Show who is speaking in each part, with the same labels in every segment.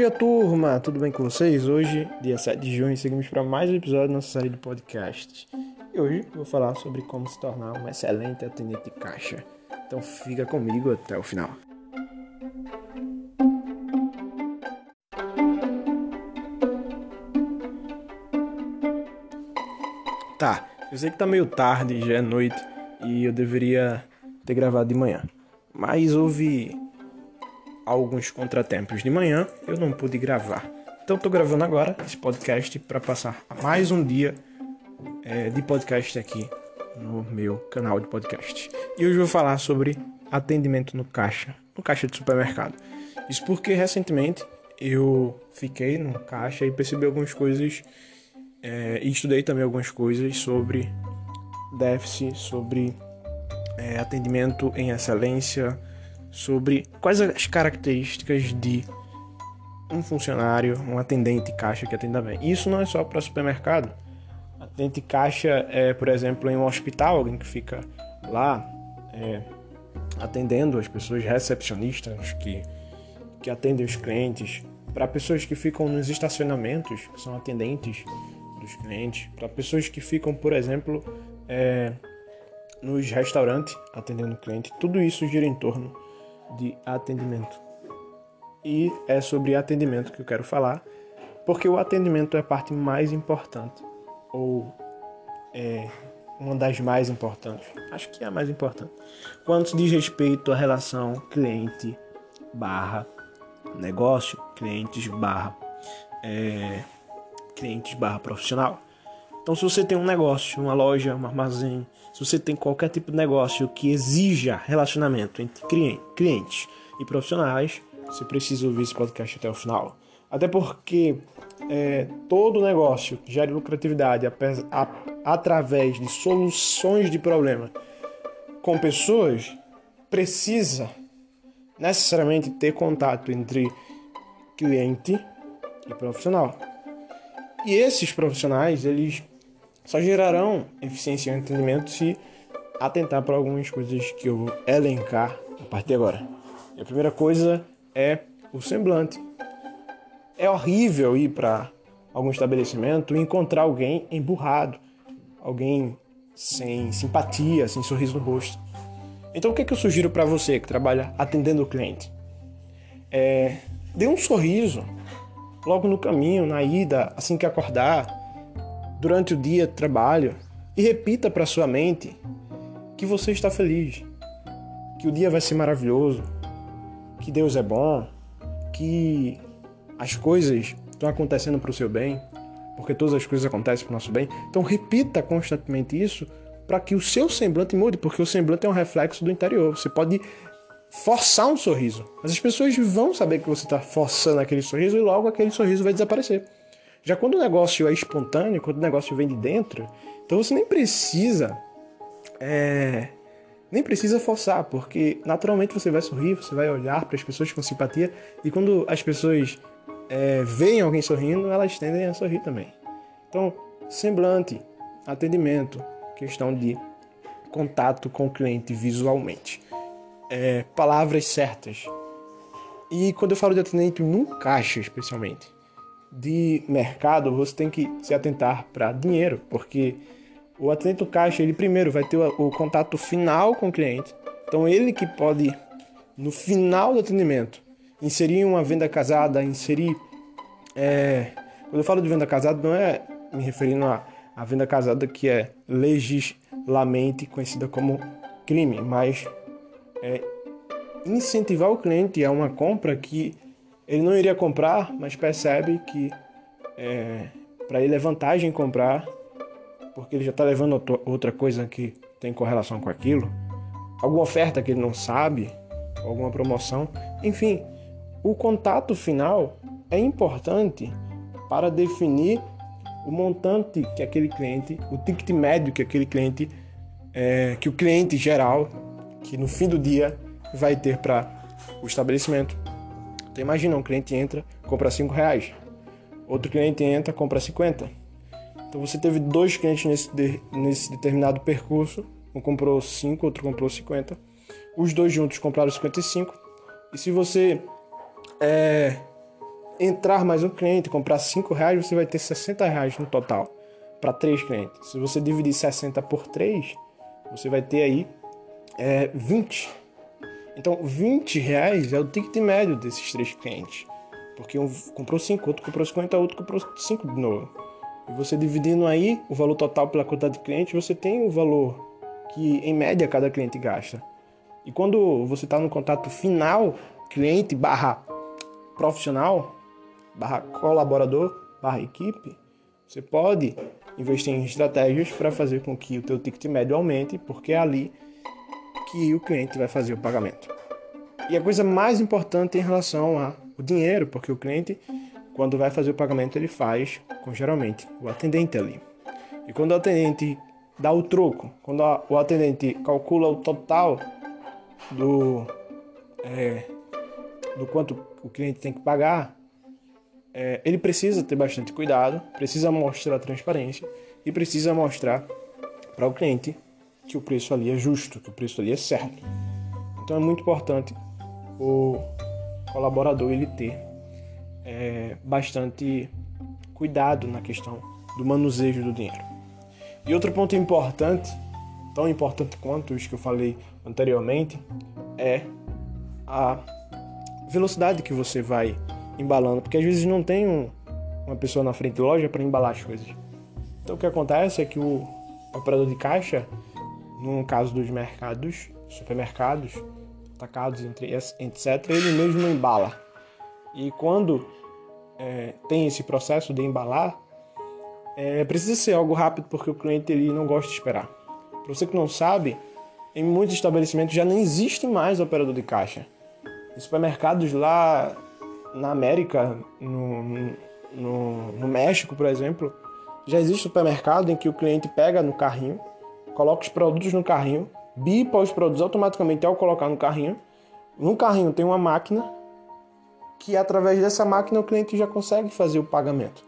Speaker 1: dia, turma! Tudo bem com vocês? Hoje, dia 7 de junho, seguimos para mais um episódio da nossa série de podcasts. E hoje vou falar sobre como se tornar um excelente atendente de caixa. Então fica comigo até o final. Tá, eu sei que tá meio tarde, já é noite e eu deveria ter gravado de manhã. Mas houve alguns contratempos de manhã, eu não pude gravar. Então estou gravando agora esse podcast para passar mais um dia é, de podcast aqui no meu canal de podcast. E hoje eu vou falar sobre atendimento no caixa, no caixa de supermercado. Isso porque recentemente eu fiquei no caixa e percebi algumas coisas é, e estudei também algumas coisas sobre déficit, sobre é, atendimento em excelência, sobre quais as características de um funcionário, um atendente caixa que atenda bem. Isso não é só para supermercado. Atendente caixa é, por exemplo, em um hospital, alguém que fica lá é, atendendo as pessoas, recepcionistas que, que atendem os clientes, para pessoas que ficam nos estacionamentos, que são atendentes dos clientes, para pessoas que ficam, por exemplo, é, nos restaurantes atendendo cliente, tudo isso gira em torno de atendimento. E é sobre atendimento que eu quero falar, porque o atendimento é a parte mais importante, ou é uma das mais importantes. Acho que é a mais importante. Quando se diz respeito à relação cliente barra negócio, clientes barra é, clientes barra profissional. Então, se você tem um negócio, uma loja, um armazém, se você tem qualquer tipo de negócio que exija relacionamento entre clientes e profissionais, você precisa ouvir esse podcast até o final. Até porque é, todo negócio que gera lucratividade a, a, através de soluções de problema com pessoas precisa necessariamente ter contato entre cliente e profissional. E esses profissionais, eles só gerarão eficiência e entendimento se atentar para algumas coisas que eu vou elencar a partir de agora. E a primeira coisa é o semblante. É horrível ir para algum estabelecimento e encontrar alguém emburrado, alguém sem simpatia, sem sorriso no rosto. Então o que, é que eu sugiro para você que trabalha atendendo o cliente? É, dê um sorriso logo no caminho, na ida, assim que acordar durante o dia trabalho e repita para sua mente que você está feliz, que o dia vai ser maravilhoso, que Deus é bom, que as coisas estão acontecendo para o seu bem, porque todas as coisas acontecem para o nosso bem. Então repita constantemente isso para que o seu semblante mude, porque o semblante é um reflexo do interior. Você pode forçar um sorriso, mas as pessoas vão saber que você está forçando aquele sorriso e logo aquele sorriso vai desaparecer. Já quando o negócio é espontâneo, quando o negócio vem de dentro, então você nem precisa é, nem precisa forçar, porque naturalmente você vai sorrir, você vai olhar para as pessoas com simpatia e quando as pessoas é, veem alguém sorrindo, elas tendem a sorrir também. Então, semblante, atendimento, questão de contato com o cliente visualmente, é, palavras certas. E quando eu falo de atendimento no caixa, especialmente, de mercado, você tem que se atentar para dinheiro, porque o atendente caixa, ele primeiro vai ter o, o, contato final com o cliente. Então ele que pode, no final do atendimento, inserir uma venda casada, inserir... É, quando eu falo de venda casada, não é me referindo à, à venda casada que é legislamente conhecida como crime, mas é incentivar o cliente a uma compra que ele não iria comprar, mas percebe que é, para ele é vantagem comprar, porque ele já está levando outra coisa que tem correlação com aquilo, alguma oferta que ele não sabe, alguma promoção, enfim, o contato final é importante para definir o montante que aquele cliente, o ticket médio que aquele cliente, é, que o cliente geral, que no fim do dia vai ter para o estabelecimento. Então imagina, um cliente entra, compra 5 reais. Outro cliente entra, compra 50. Então você teve dois clientes nesse, de, nesse determinado percurso. Um comprou 5, outro comprou 50. Os dois juntos compraram 55. E se você é, entrar mais um cliente, comprar 5 reais, você vai ter 60 reais no total para três clientes. Se você dividir 60 por 3, você vai ter aí é, 20. Então, 20 reais é o ticket médio desses três clientes. Porque um comprou 5, outro comprou 50, outro comprou 5 de novo. E você dividindo aí o valor total pela quantidade de clientes, você tem o valor que, em média, cada cliente gasta. E quando você está no contato final, cliente barra profissional, barra colaborador, barra equipe, você pode investir em estratégias para fazer com que o teu ticket médio aumente, porque ali que o cliente vai fazer o pagamento. E a coisa mais importante em relação ao dinheiro, porque o cliente, quando vai fazer o pagamento, ele faz com geralmente o atendente ali. E quando o atendente dá o troco, quando o atendente calcula o total do, é, do quanto o cliente tem que pagar, é, ele precisa ter bastante cuidado, precisa mostrar transparência e precisa mostrar para o cliente que o preço ali é justo, que o preço ali é certo. Então é muito importante o colaborador ele ter é, bastante cuidado na questão do manuseio do dinheiro. E outro ponto importante, tão importante quanto os que eu falei anteriormente, é a velocidade que você vai embalando, porque às vezes não tem um, uma pessoa na frente da loja para embalar as coisas. Então o que acontece é que o operador de caixa, no caso dos mercados, supermercados, atacados, entre, etc., ele mesmo embala. E quando é, tem esse processo de embalar, é, precisa ser algo rápido porque o cliente ele não gosta de esperar. Para você que não sabe, em muitos estabelecimentos já nem existe mais operador de caixa. Em supermercados lá na América, no, no, no México, por exemplo, já existe supermercado em que o cliente pega no carrinho, coloca os produtos no carrinho, bipa os produtos automaticamente ao colocar no carrinho. No carrinho tem uma máquina que através dessa máquina o cliente já consegue fazer o pagamento.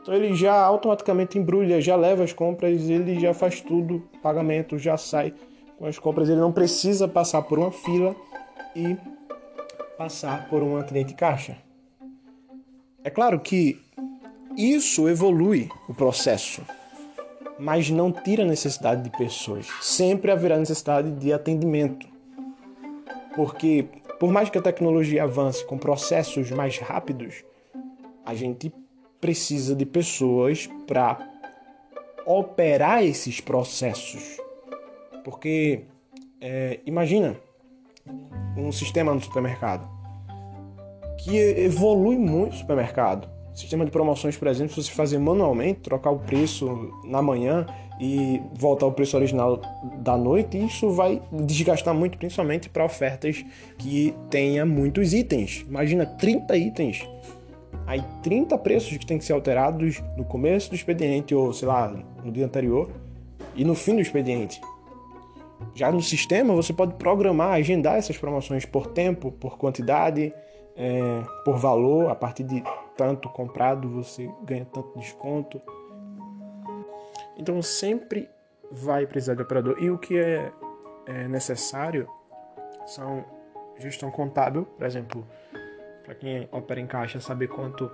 Speaker 1: Então ele já automaticamente embrulha, já leva as compras, ele já faz tudo, pagamento já sai com as compras, ele não precisa passar por uma fila e passar por um atendente caixa. É claro que isso evolui o processo, mas não tira a necessidade de pessoas. Sempre haverá necessidade de atendimento. Porque, por mais que a tecnologia avance com processos mais rápidos, a gente precisa de pessoas para operar esses processos. Porque, é, imagina, um sistema no supermercado que evolui muito o supermercado. Sistema de promoções, por exemplo, se você fazer manualmente, trocar o preço na manhã e voltar ao preço original da noite, isso vai desgastar muito, principalmente para ofertas que tenha muitos itens. Imagina 30 itens. Aí 30 preços que tem que ser alterados no começo do expediente ou, sei lá, no dia anterior e no fim do expediente. Já no sistema, você pode programar, agendar essas promoções por tempo, por quantidade, é, por valor. A partir de tanto comprado, você ganha tanto desconto. Então, sempre vai precisar de operador. E o que é, é necessário são gestão contábil, por exemplo, para quem opera em caixa, saber quanto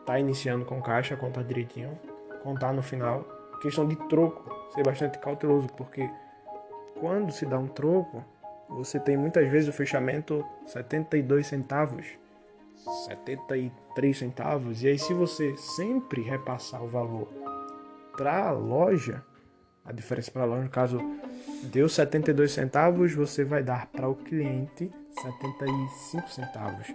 Speaker 1: está iniciando com caixa, contar direitinho, contar no final. Questão de troco, ser bastante cauteloso, porque quando se dá um troco, você tem muitas vezes o fechamento 72 centavos, 73 centavos, e aí se você sempre repassar o valor para a loja, a diferença para a loja, no caso, deu 72 centavos, você vai dar para o cliente 75 centavos.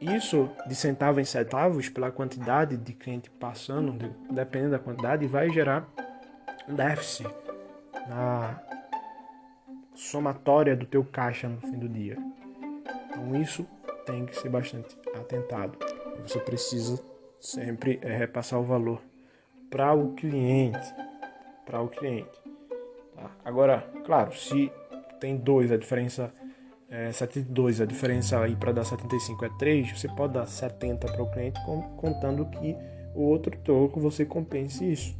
Speaker 1: Isso de centavo em centavos, pela quantidade de cliente passando, dependendo da quantidade, vai gerar déficit na somatória do teu caixa no fim do dia. Então isso tem que ser bastante atentado. Você precisa sempre é, repassar o valor para o cliente, para o cliente. Tá? Agora, claro, se tem dois, a diferença é 72, a diferença aí para dar 75 é 3, você pode dar 70 para o cliente, contando que o outro troco você compense isso,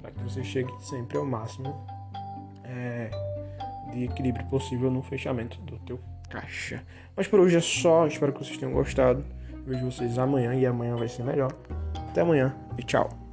Speaker 1: para que você chegue sempre ao máximo é, de equilíbrio possível no fechamento do teu caixa. Mas por hoje é só, espero que vocês tenham gostado. Vejo vocês amanhã e amanhã vai ser melhor. Até amanhã e tchau.